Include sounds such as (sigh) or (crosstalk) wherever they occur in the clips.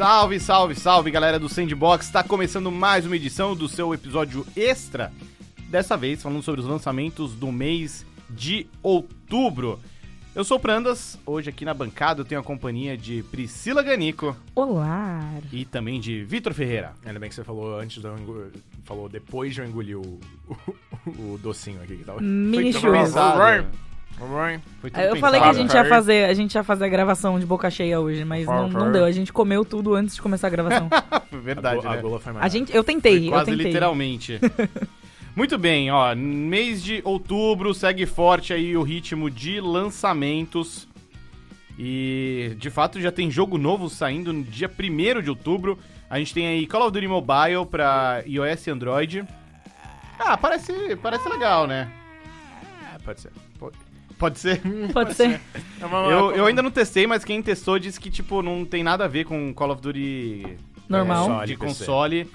Salve, salve, salve, galera do Sandbox. Está começando mais uma edição do seu episódio extra. Dessa vez falando sobre os lançamentos do mês de outubro. Eu sou o Prandas, hoje aqui na bancada eu tenho a companhia de Priscila Ganico Olá! e também de Vitor Ferreira. Ainda bem que você falou antes de eu engo- falou depois de eu engolir o, (laughs) o, o docinho aqui que tava. Mini. Foi Eu falei que a gente ia fazer, a gente ia fazer a gravação de boca cheia hoje, mas não, não deu. A gente comeu tudo antes de começar a gravação. (laughs) Verdade, a, né? a gola foi A gente, eu tentei, Foi eu quase tentei. literalmente. (laughs) Muito bem, ó, mês de outubro segue forte aí o ritmo de lançamentos. E de fato já tem jogo novo saindo no dia 1 de outubro. A gente tem aí Call of Duty Mobile pra iOS e Android. Ah, parece, parece legal, né? É, pode ser. Pode ser. Pode (laughs) ser. É uma- Eu, eu ainda não testei, mas quem testou disse que, tipo, não tem nada a ver com Call of Duty Normal. é, de console,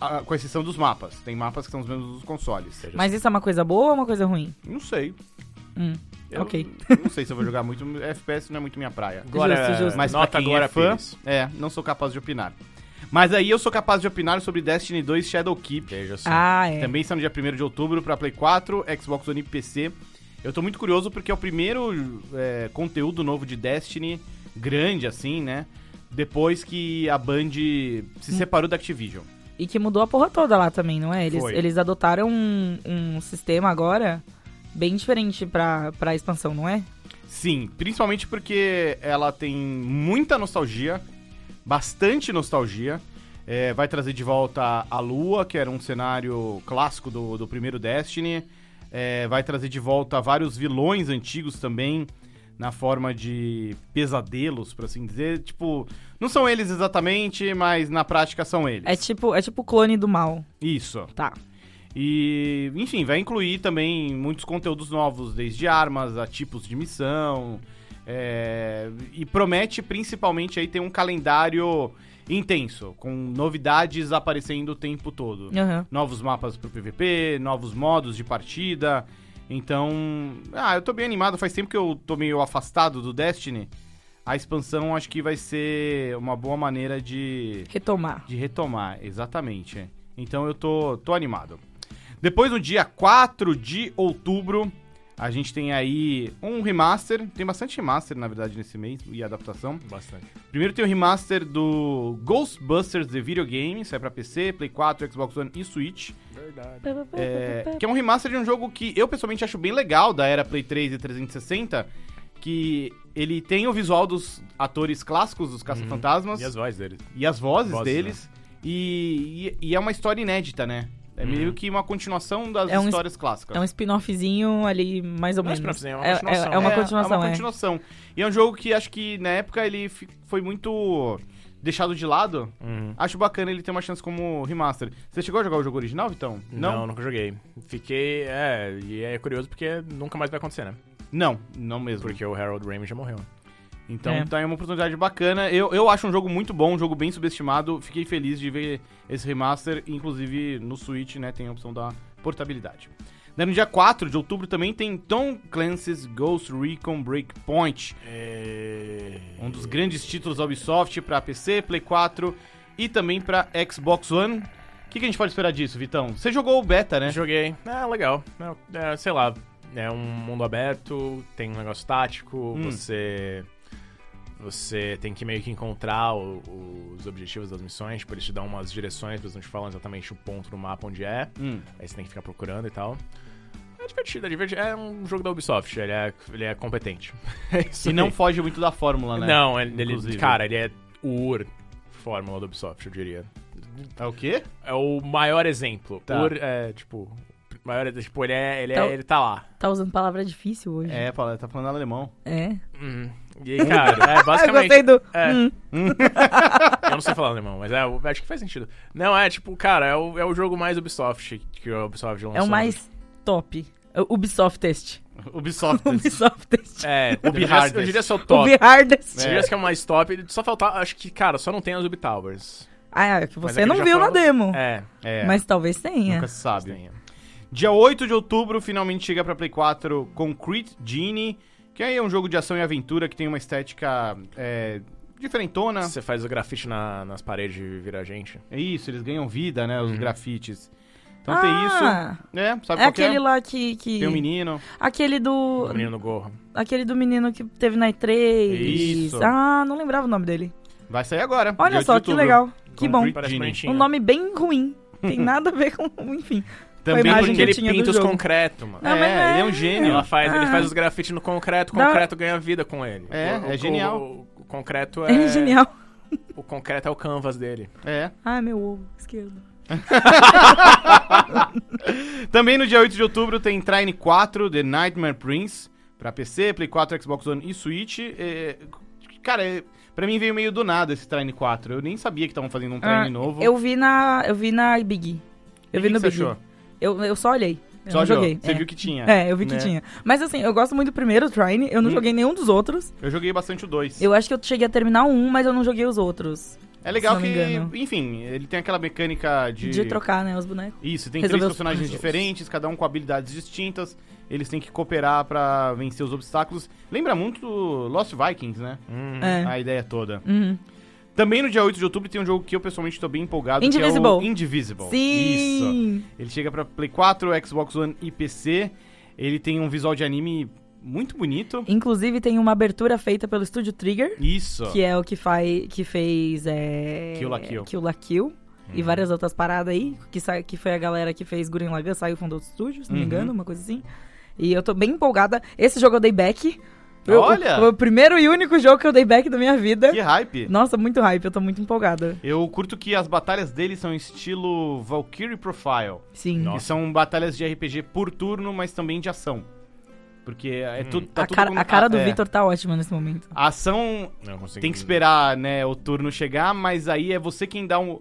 ah, com exceção dos mapas. Tem mapas que são os mesmos dos consoles. Mas isso é uma coisa boa ou uma coisa ruim? Não sei. Hum, Eu ok. Não sei se eu vou jogar muito. FPS não é muito minha praia. Agora, Justo, justo. Mas nota pra quem agora é fã, Pires. é, não sou capaz de opinar. Mas aí eu sou capaz de opinar sobre Destiny 2 Shadow Keep. Veja só. Ah, é. Também está no dia 1 de outubro pra Play 4, Xbox One e PC. Eu tô muito curioso porque é o primeiro é, conteúdo novo de Destiny, grande assim, né? Depois que a Band Hum. se separou da Activision. E que mudou a porra toda lá também, não é? Eles, Foi. eles adotaram um, um sistema agora bem diferente pra, pra expansão, não é? Sim, principalmente porque ela tem muita nostalgia, bastante nostalgia. É, vai trazer de volta a Lua, que era um cenário clássico do, do primeiro Destiny. É, vai trazer de volta vários vilões antigos também, na forma de pesadelos, por assim dizer. Tipo, não são eles exatamente, mas na prática são eles. É tipo, é tipo o clone do mal. Isso. Tá. E, enfim, vai incluir também muitos conteúdos novos, desde armas a tipos de missão. é, e promete principalmente aí ter um calendário intenso, com novidades aparecendo o tempo todo. Aham. Novos mapas pro PVP, novos modos de partida. Então, ah, eu tô bem animado. Faz tempo que eu tô meio afastado do Destiny. A expansão acho que vai ser uma boa maneira de Retomar. de retomar, exatamente. Então eu tô, tô animado. Depois, no dia 4 de outubro, a gente tem aí um remaster. Tem bastante remaster, na verdade, nesse mês e adaptação. Bastante. Primeiro tem o remaster do Ghostbusters The Video Game, sai pra PC, Play 4, Xbox One e Switch. Verdade. É, que é um remaster de um jogo que eu pessoalmente acho bem legal, da era Play 3 e 360. Que ele tem o visual dos atores clássicos dos Caça-Fantasmas E as vozes dele. e as vozes, Vozes, deles. E, e, e é uma história inédita, né? É meio que uma continuação das É um histórias clássicas. É um spin-offzinho ali, mais ou Não é menos. é uma é, continuação. é uma É, continuação, É uma é. continuação. E é um jogo que acho que na época ele foi muito deixado de lado. Uhum. Acho bacana ele ter uma chance como remaster. Você chegou a jogar o jogo original, então? Não? nunca joguei. Fiquei. É, e é curioso porque nunca mais vai acontecer, né? Não, não mesmo. Porque o Harold Ramis já morreu. Então É. tá aí uma oportunidade bacana. Eu, eu acho um jogo muito bom, um jogo bem subestimado. Fiquei feliz de ver esse remaster. Inclusive no Switch, né, tem a opção da portabilidade. Daí no dia 4 de outubro também tem Tom Clancy's Ghost Recon Breakpoint. É... Um dos grandes títulos da Ubisoft pra PC, Play 4 e também pra Xbox One. O que, que a gente pode esperar disso, Vitão? Você jogou o beta, né? Joguei. É, legal. É, é, sei lá. É um mundo aberto, tem um negócio tático, Hum. você. Você tem que meio que encontrar o- os objetivos das missões, tipo, eles te dão umas direções, eles não te falam exatamente o ponto no mapa onde é. Hum. Aí você tem que ficar procurando e tal. É divertido, é divertido. É um jogo da Ubisoft, ele é, ele é competente. (laughs) É isso E não aí. foge muito da fórmula, né? Não, ele, ele- cara, ele é o UR fórmula da Ubisoft, eu diria. É o quê? É o maior exemplo. Tá. UR é, tipo, maior, tipo, ele é, ele, é, Então- ele tá lá. Tá usando palavra difícil hoje. É, fala- tá falando alemão. É. Uhum. E aí, cara, é (laughs) Ah, eu basicamente. gostei do. É. Hum. (laughs) Eu não sei falar alemão, mas é, eu acho que faz sentido. Não, é tipo, cara, é o, é o jogo mais Ubisoft que a Ubisoft lançou. É o mais top. É o Ubisoftest. Ubisoft. (laughs) Ubisoftest. É, eu diria, Ubi-hardest. eu diria seu top. Ubi Hardest. Eu diria que é o mais top. Só faltar, acho que, cara, só não tem as Ubi Towers. Ah, é que você é que não viu na falou- demo. É, É, Mas talvez tenha. nunca se sabe. Dia 8 de outubro, finalmente chega pra Play 4 Concrete Genie, que aí é um jogo de ação e aventura que tem uma estética é, diferentona. Você faz o grafite na- nas paredes e vira gente. É isso, eles ganham vida, né? Os Uhum. grafites. Então tem isso. Ah, É, sabe É qual que aquele é? lá que. que... Tem um menino. Aquele do. O menino no gorro. Aquele do menino que teve na E3. Isso. Ah, não lembrava o nome dele. Vai sair agora. Olha 18 só, que legal. Que bom. Um nome bem ruim. Tem (laughs) nada a ver com. Enfim. Também porque que ele pinta os jogo. concreto, mano. Não, é, é. ele é um gênio. Ela faz, Ele Ah. faz os grafites no concreto, o concreto ganha vida com ele. É, O- é o- genial. O, o concreto é. É genial. O concreto é o canvas dele. É. Ai, meu ovo esquerdo. (laughs) Também no dia 8 de outubro tem Trine 4, The Nightmare Prince, pra PC, Play 4, Xbox One e Switch. É, cara, é, pra mim veio meio do nada esse Trine 4. Eu nem sabia que estavam fazendo um Trine Ah, novo. Eu vi na. Eu vi na Big. Eu E vi o no que Big. você achou? Eu, eu só olhei. Eu Só joguei. Você é. viu que tinha. É, eu vi que né? tinha. Mas assim, eu gosto muito do primeiro Trine, eu não Hum. joguei nenhum dos outros. Eu joguei bastante o 2. Eu acho que eu cheguei a terminar um, mas eu não joguei os outros. É legal que, enfim, ele tem aquela mecânica de... De, trocar, né, os bonecos. Isso, tem resolver três personagens diferentes, cada um com habilidades distintas. Eles têm que cooperar pra vencer os obstáculos. Lembra muito Lost Vikings, né? Hum. É. A ideia toda. Uhum. Também no dia 8 de outubro tem um jogo que eu pessoalmente tô bem empolgado, que é Indivisible. o Indivisible. Isso. Sim! Ele chega pra Play 4, Xbox One e PC. Ele tem um visual de anime muito bonito. Inclusive tem uma abertura feita pelo Estúdio Trigger, Isso. que é o que, faz, que fez. É... Kill la Kill. Kill la Kill. Uhum. E várias outras paradas aí, que, sa... que foi a galera que fez Gurren Lagann, saiu fundou outro estúdio, se não me Uhum. engano, uma coisa assim. E eu tô bem empolgada. Esse jogo eu dei back. Eu- Olha! O, o primeiro e único jogo que eu dei back da minha vida. Que hype. Nossa, muito hype, eu tô muito empolgada. Eu curto que as batalhas dele são estilo Valkyrie Profile. Sim. Nossa. Que são batalhas de RPG por turno, mas também de ação. Porque é Hum. tudo. Tá a, tudo cara, com- a cara do é. Vitor tá ótima nesse momento. A ação Não consigo. tem que esperar, né, o turno chegar, mas aí é você quem dá um.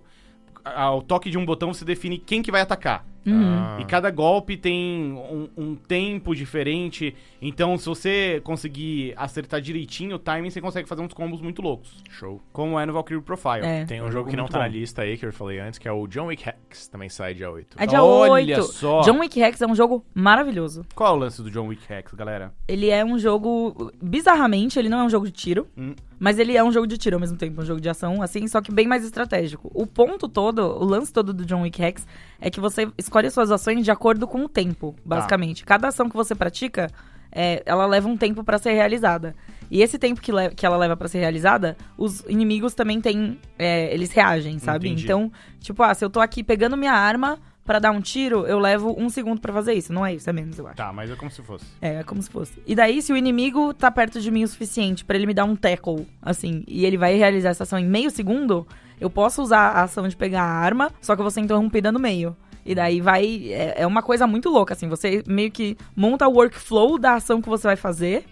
Ao toque de um botão, você define quem que vai atacar. Uhum. Ah. E cada golpe tem um, um tempo diferente. Então, se você conseguir acertar direitinho o timing, você consegue fazer uns combos muito loucos. Show. Como é no Valkyrie Profile. É. Tem um um jogo jogo que não tá na bom. lista aí, que eu falei antes, que é o John Wick Hex, também sai dia 8. É dia Olha 8. só. John Wick Rex é um jogo maravilhoso. Qual é o lance do John Wick Hex, galera? Ele é um jogo. Bizarramente, ele não é um jogo de tiro. Hum. Mas ele é um jogo de tiro ao mesmo tempo, um jogo de ação, assim, só que bem mais estratégico. O ponto todo, o lance todo do John Wick Rex é que você escolhe as suas ações de acordo com o tempo, basicamente. Cada ação que você pratica, é, ela leva um tempo pra ser realizada. E esse tempo que, que ela leva pra ser realizada, os inimigos também têm. é, eles reagem, sabe? Entendi. Então, tipo, ah, se eu tô aqui pegando minha arma pra dar um tiro, eu levo um segundo pra fazer isso. Não é isso, é menos, eu acho. Tá, mas é como se fosse. É, é como se fosse. E daí, se o inimigo tá perto de mim o suficiente pra ele me dar um tackle, assim, e ele vai realizar essa ação em meio segundo, eu posso usar a ação de pegar a arma, só que eu vou ser interrompida no meio. E daí vai. É, é uma coisa muito louca, assim. Você meio que monta o workflow da ação que você vai fazer,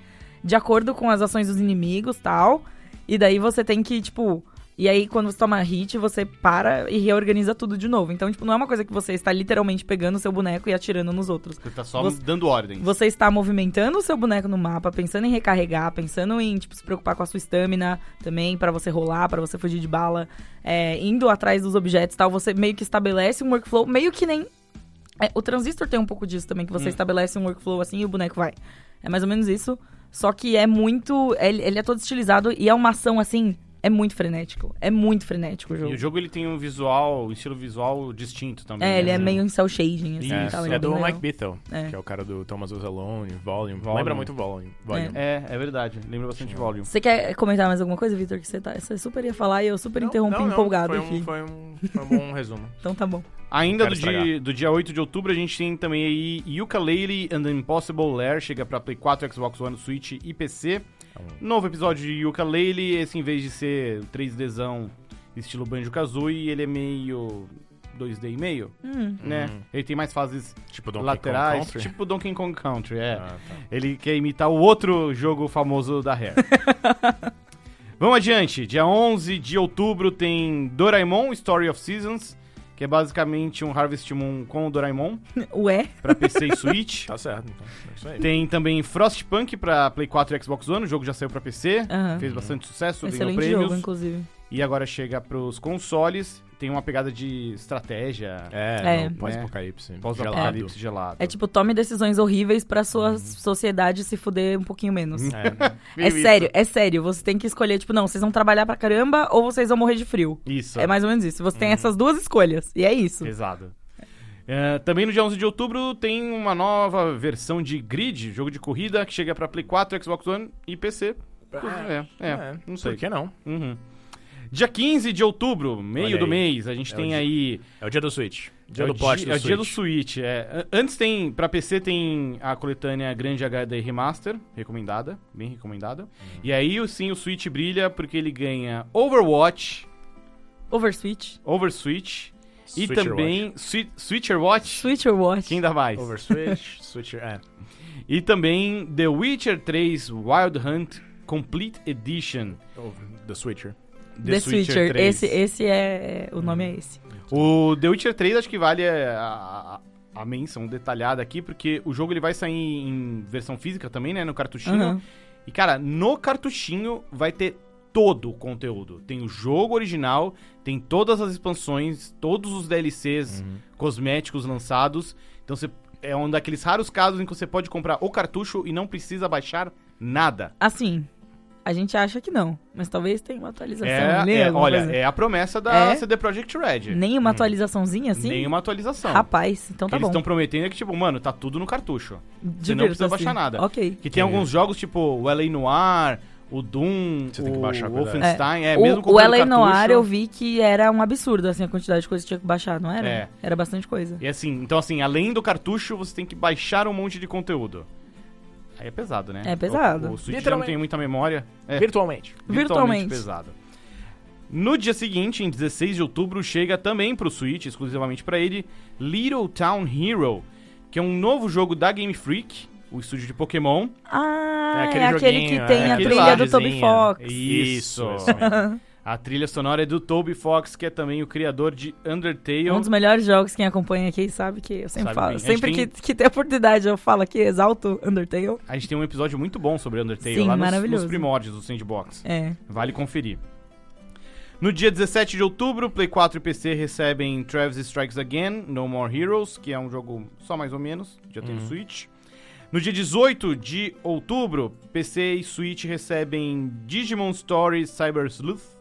de acordo com as ações dos inimigos tal. E daí você tem que, tipo. E aí, quando você toma hit, você para e reorganiza tudo de novo. Então, tipo, não é uma coisa que você está literalmente pegando o seu boneco e atirando nos outros. Você tá só Você- dando ordens. Você está movimentando o seu boneco no mapa, pensando em recarregar, pensando em tipo, se preocupar com a sua estamina também, pra você rolar, pra você fugir de bala, é, indo atrás dos objetos e tal. Você meio que estabelece um workflow, meio que nem. é, o transistor tem um pouco disso também, que você Hum. estabelece um workflow assim e o boneco vai. É mais ou menos isso. Só que é muito. Ele, ele é todo estilizado e é uma ação assim. É muito frenético. É muito frenético o jogo. E o jogo ele tem um visual, um estilo visual distinto também. É, né? ele é meio em cel shading, assim, Isso. tal, ele É do legal. Mike Bithell, É. que é o cara do Thomas Was Alone, Volume. Volume. Lembra muito Volume. Volume. É, é verdade. Lembra bastante Volume. Você quer comentar mais alguma coisa, Vitor? Que você, tá, você super ia falar e eu super Não, interrompi não, não, empolgado foi um, aqui. Foi um, foi um bom (laughs) resumo. Então tá bom. Ainda do dia, do dia 8 de outubro, a gente tem também aí Yooka-Laylee and the Impossible Lair, chega pra Play 4, Xbox One, Switch e PC. Novo episódio de Yooka-Laylee, esse em vez de ser 3Dzão estilo Banjo-Kazooie, ele é meio 2D e meio, Hum. né? Hum. Ele tem mais fases Tipo laterais, tipo Donkey Kong Country, é. Ah, tá. Ele quer imitar o outro jogo famoso da Rare. (laughs) Vamos adiante. Dia 11 de outubro tem Doraemon Story of Seasons, que é basicamente um Harvest Moon com o Doraemon (laughs) Ué? pra PC e Switch. (laughs) Tá certo, então. É isso aí. Tem também Frostpunk pra Play 4 e Xbox One, o jogo já saiu pra PC, Aham. fez bastante sucesso, ganhou Excelente prêmios. jogo, inclusive. E agora chega pros consoles. Tem uma pegada de estratégia, É, É. pós-apocalipse. pós-apocalipse gelado. É tipo, tome decisões horríveis pra sua sociedade se fuder um pouquinho menos. Uhum. É. (laughs) É sério, é sério. Você tem que escolher, tipo, não, vocês vão trabalhar pra caramba ou vocês vão morrer de frio. Isso. É mais ou menos isso. Você Uhum. tem essas duas escolhas. E é isso. Pesado. É, também no dia 11 de outubro tem uma nova versão de Grid, jogo de corrida, que chega pra Play 4, Xbox One e PC. É, é, não sei. Por que não? Uhum. Dia 15 de outubro, meio do mês, a gente É tem o dia- aí... É o dia do Switch. Dia é do o pote dia, do é o Switch. dia do Switch, é. Antes tem, pra PC tem a coletânea Grande HD Remaster, recomendada, bem recomendada. Uhum. E aí, sim, o Switch brilha porque ele ganha Overwatch, Overswitch. Overswitch e Switcher também Swi- Switcher Watch, Switch or Watch. quem dá mais? Overswitch, (laughs) Switcher, é. E também The Witcher 3 Wild Hunt Complete Edition. Over- The Switcher. The, Switcher. Esse, esse é. O nome é esse. O The Witcher 3 acho que vale a, a, a menção detalhada aqui, porque o jogo ele vai sair em versão física também, né? No cartuchinho. Aham. E, cara, no cartuchinho vai ter todo o conteúdo. Tem o jogo original, tem todas as expansões, todos os DLCs cosméticos lançados. Então você é um daqueles raros casos em que você pode comprar o cartucho e não precisa baixar nada. Assim, a gente acha que não. Mas talvez tenha uma atualização. É, é, olha, coisa. é a promessa da É? CD Projekt Red. Nenhuma atualizaçãozinha assim? Nenhuma atualização. Rapaz, então O que tá eles bom. estão prometendo é que, tipo, mano, tá tudo no cartucho. Você não precisa baixar nada. Ok. Que tem É. alguns jogos, tipo o LA Noir, o Doom, Você tem que o baixar coisa. Wolfenstein. É, o, mesmo o comprando LA Noir cartucho- eu vi que era um absurdo, assim, a quantidade de coisa que tinha que baixar, não era? É. Era bastante coisa. E assim, então assim, além do cartucho, você tem que baixar um monte de conteúdo. Aí é pesado, né? É pesado. O, o Switch já não tem muita memória. É, Virtualmente. Virtualmente. pesado. No dia seguinte, em 16 de outubro, chega também pro Switch, exclusivamente pra ele, Little Town Hero, que é um novo jogo da Game Freak, o estúdio de Pokémon. Ah, É é aquele aquele, joguinho, que tem é a aquele trilha lá, do Toby. Fox. Isso. Isso. (laughs) A trilha sonora é do Toby Fox, que é também o criador de Undertale. Um dos melhores jogos, quem acompanha aqui sabe que eu sempre Sabe falo. bem. Sempre tem- que, que tem oportunidade eu falo aqui, exalto Undertale. A gente tem um episódio muito bom sobre Undertale Sim, lá nos, nos primórdios do Sandbox. É. Vale conferir. No dia 17 de outubro, Play 4 e PC recebem Travis Strikes Again, No More Heroes, que é um jogo só mais ou menos, já tem no Switch. No dia 18 de outubro, PC e Switch recebem Digimon Stories Cyber Sleuth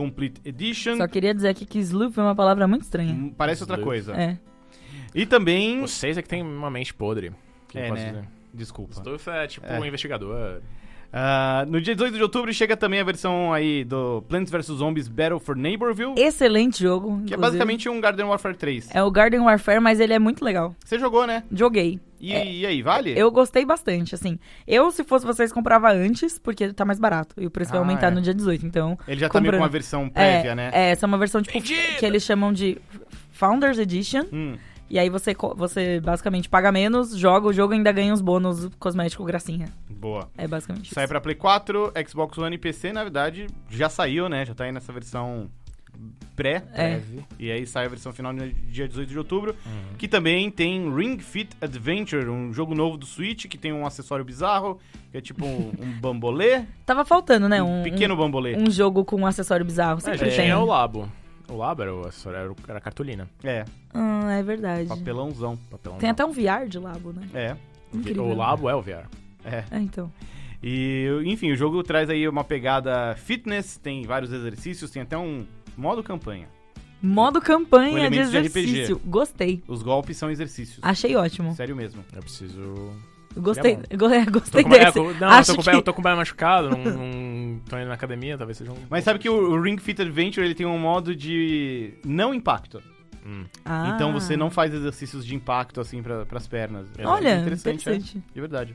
Complete Edition. Só queria dizer aqui que Sleuth é uma palavra muito estranha. Hum, Parece outra Sleuth. coisa. É. E também... Vocês é que tem uma mente podre. Que É, né? dizer. Desculpa. Stuff é tipo É. um investigador. Ah, no dia 18 de outubro chega também a versão aí do Plants vs Zombies Battle for Neighborville, Excelente jogo. que é inclusive. basicamente um Garden Warfare 3. É o Garden Warfare, mas ele é muito legal. Você jogou, né? Joguei. E, É. e aí, vale? Eu gostei bastante, assim. Eu, se fosse vocês, comprava antes, porque tá mais barato. E o preço vai Ah, aumentar é. no dia 18, então... Ele já tá meio com uma versão prévia, é, né? É, essa é uma versão, tipo, que eles chamam de Founders Edition. Hum, E aí você, você basicamente paga menos, joga o jogo e ainda ganha os bônus cosmético gracinha. boa. É basicamente Sai isso. pra Play 4, Xbox One e PC, na verdade, já saiu, né? Já tá aí nessa versão pré. É. E aí sai a versão final no dia 18 de outubro. Uhum. Que também tem Ring Fit Adventure, um jogo novo do Switch, que tem um acessório bizarro, que é tipo um, um (laughs) bambolê. Tava faltando, né? um Um, pequeno bambolê. um, um jogo com um acessório bizarro. É, Sempre já tem. tinha o Labo. O Labo era, o, era, o- era a cartolina. É, Ah, é verdade. papelãozão. Papelão Tem até um VR de Labo, né? É, Incrível. O Labo é o VR. é. É, então. E, enfim, o jogo traz aí uma pegada fitness, tem vários exercícios, tem até um modo campanha. Modo campanha de elementos de RPG. exercício. Gostei. Os golpes são exercícios. Achei ótimo. Sério mesmo. Eu preciso. Gostei, É go- (laughs) é, Tô gostei com, é, desse. tô- não, Acho eu tô com, o que- pé, eu tô com o pé machucado, não, não (laughs) tô indo na academia, talvez seja um. Mas sabe que o, o Ring Fit Adventure ele tem um modo de não impacto. Hum. Ah. Então você não faz exercícios de impacto assim para as pernas. É Olha, interessante, interessante. é, de verdade.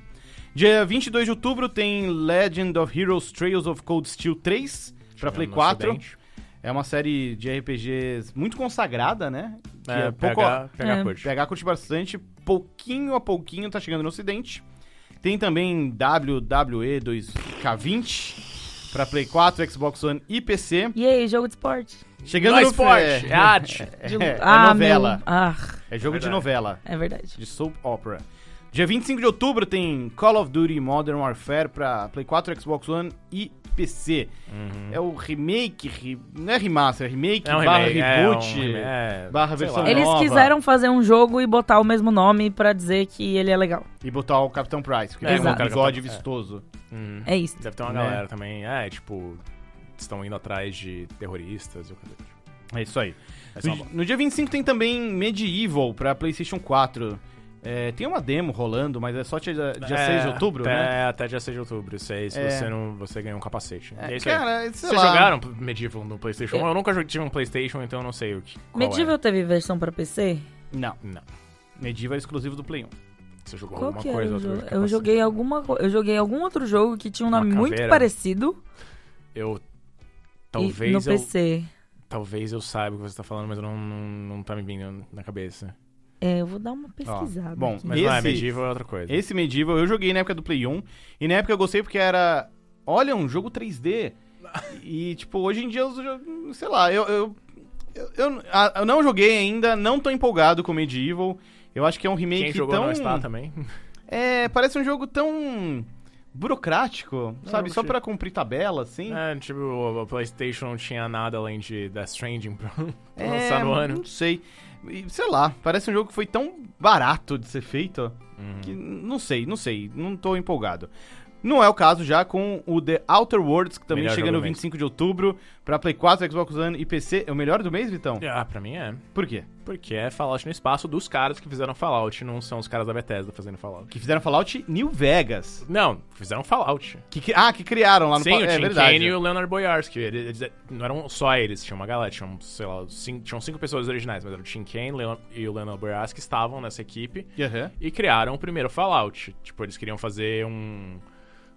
Dia 22 de outubro tem Legend of Heroes Trails of Cold Steel 3 pra Chegando Play no 4. Ocidente. É uma série de RPGs muito consagrada, né? Que É, pouco- pegar, pegar É. curte. PH curte bastante, pouquinho a pouquinho tá chegando no ocidente. Tem também WWE 2K20 pra Play 4, Xbox One e PC. E aí, jogo de esporte? Chegando Não é no esporte, é arte. É, (laughs) De- é ah, novela. meu- Ah, É jogo de Verdade. novela, é verdade. de soap opera. Dia 25 de outubro tem Call of Duty Modern Warfare pra Play 4, Xbox One e PC. É o remake, re- não é remaster, é remake, É um barra remake, é reboot, um rem- é, barra versão lá. Eles nova. quiseram fazer um jogo e botar o mesmo nome pra dizer que ele é legal. E botar o Capitão Price, porque É, tem um bigode é. vistoso. Uhum. É isso. Deve ter uma Né? galera também, é, tipo, estão indo atrás de terroristas e o que É isso aí. Uma No, no dia 25 tem também Medieval pra PlayStation 4. É, tem uma demo rolando, mas é só dia, dia É, 6 de outubro, até, né? Até dia 6 de outubro. Se, se É. você não. Você ganha um capacete. É, é isso aí. cara, sei Vocês lá. jogaram Medieval no Playstation 1? Eu- Eu nunca joguei- tive um Playstation, então eu não sei o que. Medieval teve versão pra PC? Não, É. Não. Medieval é exclusivo do Play 1. Você jogou Qual alguma que coisa? outro jogo? Eu joguei alguma Eu joguei algum outro jogo que tinha um Uma nome muito parecido. Eu. e- Talvez no eu. PC. Talvez eu saiba o que você tá falando, mas eu não, não, não tá me vindo na cabeça. É, eu vou dar uma Ó, pesquisada. bom, aqui. Mas não é, Esse- Medieval é outra coisa. Esse Medieval eu joguei na época do Play 1. E na época eu gostei porque era. Olha, um jogo 3D. (laughs) E, tipo, hoje em dia eu. Sei lá, eu. Eu, eu, eu- eu não joguei ainda, não tô empolgado com Medieval. Eu acho que é um remake Quem jogou tão. não está também. É, parece um jogo tão. Burocrático, sabe? Só pra cumprir tabela, assim. É, tipo, o, PlayStation não tinha nada além de Death Stranding pra, (laughs) É, lançar no ano. Não sei. Sei lá, parece um jogo que foi tão barato de ser feito Uhum. que não sei, não sei, não tô empolgado. Não é o caso já com o The Outer Worlds, que também Melhor chega no do mês. 25 de outubro pra Play 4, Xbox One e PC. É o melhor do mês, Vitão? Ah, pra mim é. Por quê? Porque é Fallout no espaço dos caras que fizeram Fallout, não são os caras da Bethesda fazendo Fallout. Que fizeram Fallout New Vegas. Não, fizeram Fallout. Que, ah, que criaram lá no Sim, pa- o É Tim verdade. Kaine e o Leonard Boyarsky. Eles, eles- não eram só eles, tinha uma galera, tinham, sei lá, cinco, tinham cinco pessoas originais, mas era o Tim Kaine Leon- e o Leonard Boyarsky estavam nessa equipe Aham. e criaram o primeiro Fallout. Tipo, eles queriam fazer um...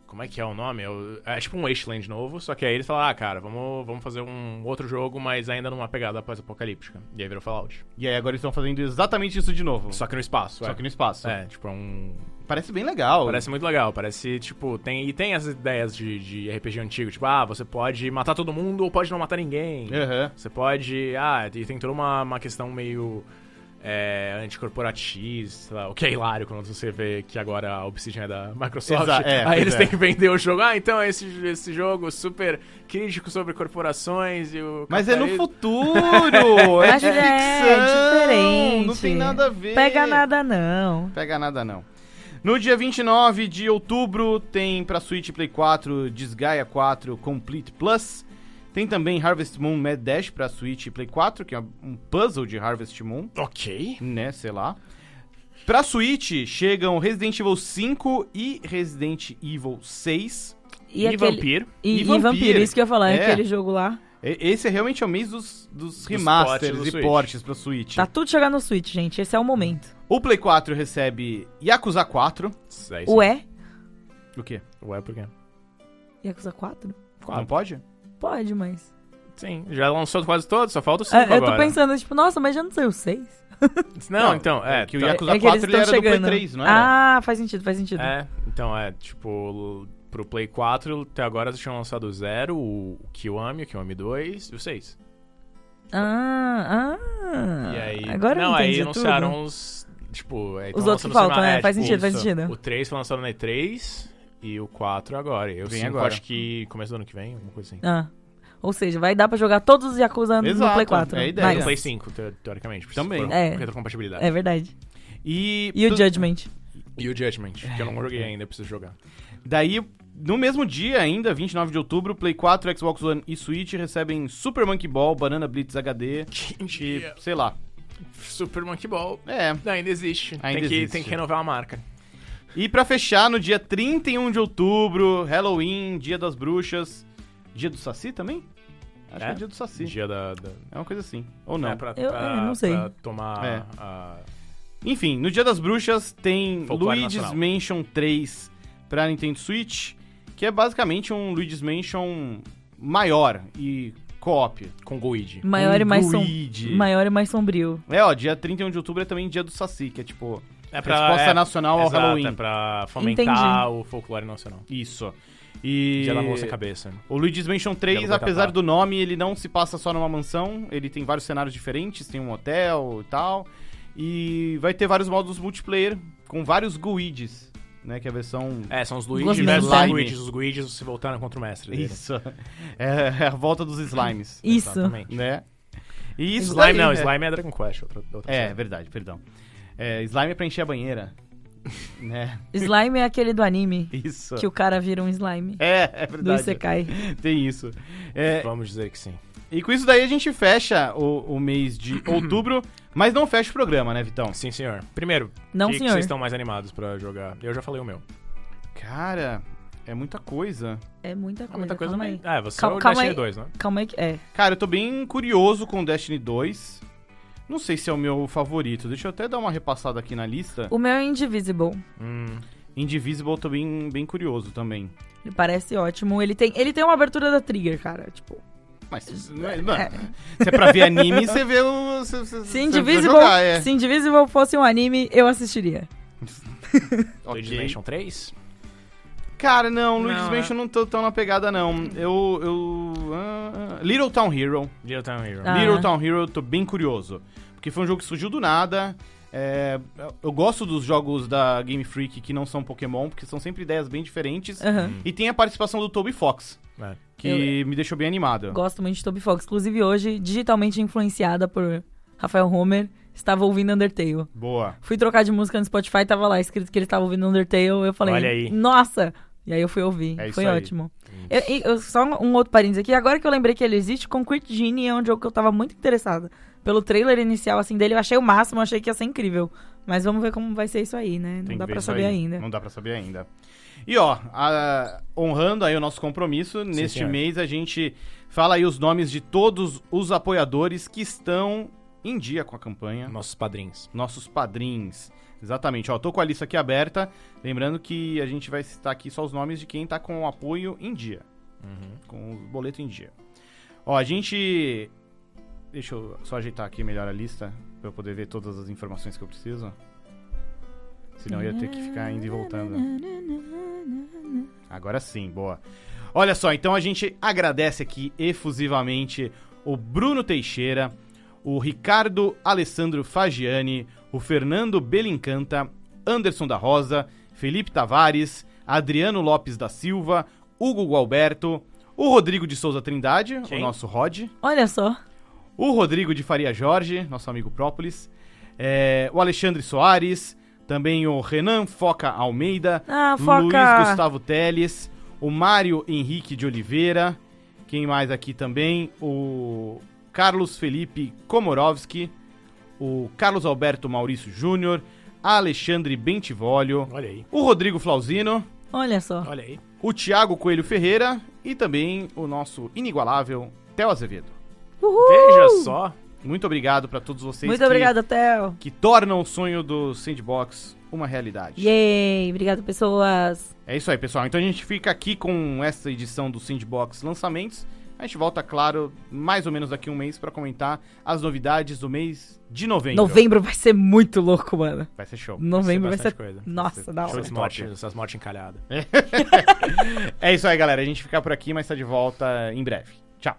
Como é que é o nome? É É tipo um Wasteland novo, só que aí eles falaram, ah, cara, vamos, vamos fazer um outro jogo, mas ainda numa pegada pós-apocalíptica. E aí virou Fallout. E aí agora eles estão fazendo exatamente isso de novo. Só que no espaço, Só é. que no espaço. É, tipo, é um... Parece bem legal. Parece muito legal, parece, tipo, tem, e tem as ideias de, de RPG antigo, tipo, ah, você pode matar todo mundo ou pode não matar ninguém. Aham. Você pode. Ah, e tem toda uma, uma questão meio. É, anticorporatista, o que é hilário quando você vê que agora a Obsidian é da Microsoft. Exa- é, aí eles é. têm que vender o jogo. Ah, então esse, esse jogo super crítico sobre corporações e o. Mas é no futuro! (laughs) é de é ficção! diferente. Não tem nada a ver. Pega nada, não. Pega nada não. No dia 29 de outubro tem pra Switch Play 4 Disgaea 4 Complete Plus. Tem também Harvest Moon Mad Dash pra Switch e Play 4, que é um puzzle de Harvest Moon, Ok. né, sei lá. Pra Switch chegam Resident Evil 5 e Resident Evil 6. E, E, aquele... Vampir. E, E e Vampiro. Vampiro, isso que eu ia falar, É. aquele jogo lá. E- Esse é realmente é o mês dos, dos portes remasters do e portes pra Switch. Tá tudo chegando no Switch, gente. Esse é o momento. O Play 4 recebe Yakuza 4. É. Ué? O quê? Ué, por quê? Yakuza 4? Não pode? Pode, mas. Sim, já lançou quase todos, só falta o 5 É, eu tô agora. pensando, tipo, nossa, mas já não saiu o 6? (laughs) Não, Não, então, é. que o tá- Yakuza é que eles 4 ele era do chegando. Play 3, não era? Ah, faz sentido, faz sentido. É, então é, tipo, pro Play 4, até agora eles tinham lançado o 0, o Kiwami, o Kiwami 2 e o 6. Ah, ah. e aí. Agora não, eu entendi aí anunciaram tudo. os. Tipo, aí Os outros que faltam, semana- é, faz sentido, faz sentido. O 3 foi lançado na E3 e o 4 agora. E o Vem 5 agora. acho que começo do ano que vem, alguma coisa assim. Ah. Ou seja, vai dar pra jogar todos os Yakuza no Exato, Play 4. é a ideia. No Nice. Play 5, te- teoricamente. Também. É. Retrocompatibilidade. É verdade. E, E o Judgment? E o Judgment, que eu não É. joguei ainda, eu preciso jogar. Daí, no mesmo dia ainda, 29 de outubro, Play 4, Xbox One e Switch recebem Super Monkey Ball, Banana Blitz HD e, sei lá. Super Monkey Ball. É. Ainda existe. Ainda tem, que, existe. tem que renovar a marca. E pra fechar, no dia 31 de outubro, Halloween, Dia das Bruxas. Dia do Saci também? Acho que é dia do Saci. Dia da. da... É uma coisa assim. Ou não. É, pra, Eu- pra- eu não sei. pra tomar É. a. Enfim, no Dia das Bruxas tem Folclore Luigi's nacional. Mansion 3 pra Nintendo Switch, que é basicamente um Luigi's Mansion maior e co-op. Com Goid. Maior, Um e mais som... Maior e mais sombrio. É, ó, dia 31 de outubro é também dia do Saci, que é tipo É resposta nacional ao exato, Halloween. É pra fomentar Entendi. o folclore nacional. Isso. E Dia da moça cabeça. o Luigi's Mansion Dia 3, do apesar do nome, ele não se passa só numa mansão, ele tem vários cenários diferentes, tem um hotel e tal. E vai ter vários modos multiplayer com vários guides, né? Que é a versão. É, são os Luigi versus os Luigis. Os Luigis se voltaram contra o mestre dele. Isso. (laughs) É, é a volta dos slimes, Isso. Exatamente. né? E isso Slime daí, não, né? Slime é Dragon Quest. Outra, outra É, série. verdade, perdão. É, slime é pra encher a banheira. (laughs) né? Slime é aquele do anime. Isso. Que o cara vira um slime. É, é Do verdade. Isekai. Tem isso. É, Vamos dizer que sim. e com isso daí a gente fecha o, o mês de (clears throat) outubro, mas não fecha o programa, né, Vitão? Sim, senhor. Primeiro, Não, o que, que senhor. vocês estão mais animados pra jogar? Eu já falei o meu. Cara, é muita coisa. É muita É coisa. muita coisa calma bem. aí. Ah, você Calma- é o calma Destiny aí. 2, né? Calma aí que. É. Cara, eu tô bem curioso com Destiny 2. Não sei se é o meu favorito. Deixa eu até dar uma repassada aqui na lista. O meu é Indivisible. Hum, Indivisible eu tô bem, curioso também. Ele parece ótimo. Ele tem, ele tem uma abertura da Trigger, cara. Tipo. Mas não é, não É. é- se é pra ver anime, você vê o. Você, (laughs) Se você Indivisible, jogar, é. se Indivisible fosse um anime, eu assistiria. (laughs) Mansion 3? Cara, não, Não, Luigi's é. Mansion não tô tão na pegada, não. Eu. eu ah, Little Town Hero. Little Town Hero. Ah. Little Town Hero, eu tô bem curioso. Porque foi um jogo que surgiu do nada. É, eu gosto dos jogos da Game Freak que não são Pokémon, porque são sempre ideias bem diferentes. Aham. E tem a participação do Toby Fox, É. que me deixou bem animado. Gosto muito de Toby Fox. Inclusive, hoje, digitalmente influenciada por Rafael Homer, estava ouvindo Undertale. Boa. Fui trocar de música no Spotify, tava lá escrito que ele estava ouvindo Undertale. Eu falei, Olha aí. nossa! E aí eu fui ouvir. É Foi ótimo. Eu- eu- só um, outro parênteses aqui. Agora que eu lembrei que ele existe, Concrete Genie é um jogo que eu tava muito interessada. Pelo trailer inicial, assim, dele, eu achei o máximo, achei que ia ser incrível. Mas vamos ver como vai ser isso aí, né? Não Tem dá pra saber aí. ainda. Não dá pra saber ainda. E ó, a- honrando aí o nosso compromisso, neste senhor. mês a gente fala aí os nomes de todos os apoiadores que estão em dia com a campanha. Nossos padrinhos. Nossos padrinhos. Exatamente, ó, tô com a lista aqui aberta. Lembrando que a gente vai citar aqui só os nomes de quem tá com o apoio em dia. Uhum. Com o boleto em dia. Ó, a gente. Deixa eu só ajeitar aqui melhor a lista pra eu poder ver todas as informações que eu preciso. Senão eu ia ter que ficar indo e voltando. Agora sim, boa. Olha só, então a gente agradece aqui efusivamente o Bruno Teixeira, o Ricardo Alessandro Fagiani, o Fernando Belincanta, Anderson da Rosa, Felipe Tavares, Adriano Lopes da Silva, Hugo Gualberto, o Rodrigo de Souza Trindade, Quem? o nosso Rod, Olha só. o Rodrigo de Faria Jorge, nosso amigo Própolis, é, o Alexandre Soares, também o Renan Foca Almeida, Ah, Luiz foca. Gustavo Teles, o Mário Henrique de Oliveira, quem mais aqui também? O Carlos Felipe Komorowski, o Carlos Alberto Maurício Júnior, Alexandre Bentivolio, Olha aí. o Rodrigo Flauzino, Olha só. Olha aí. o Thiago Coelho Ferreira e também o nosso inigualável Theo Azevedo. Uhul! Veja só. Muito obrigado para todos vocês Muito que, obrigada, Theo. que tornam o sonho do Sandbox uma realidade. Yay! Obrigado, pessoas. É isso aí, pessoal. Então a gente fica aqui com essa edição do Sandbox Lançamentos. A gente volta, claro, mais ou menos daqui a um mês para comentar as novidades do mês de novembro. Novembro vai ser muito louco, mano. Vai ser show. Novembro vai ser. bastante coisa. Nossa, ser da show hora. Essas mortes, essas mortes encalhadas. (laughs) É isso aí, galera. A gente fica por aqui, mas tá de volta em breve. Tchau.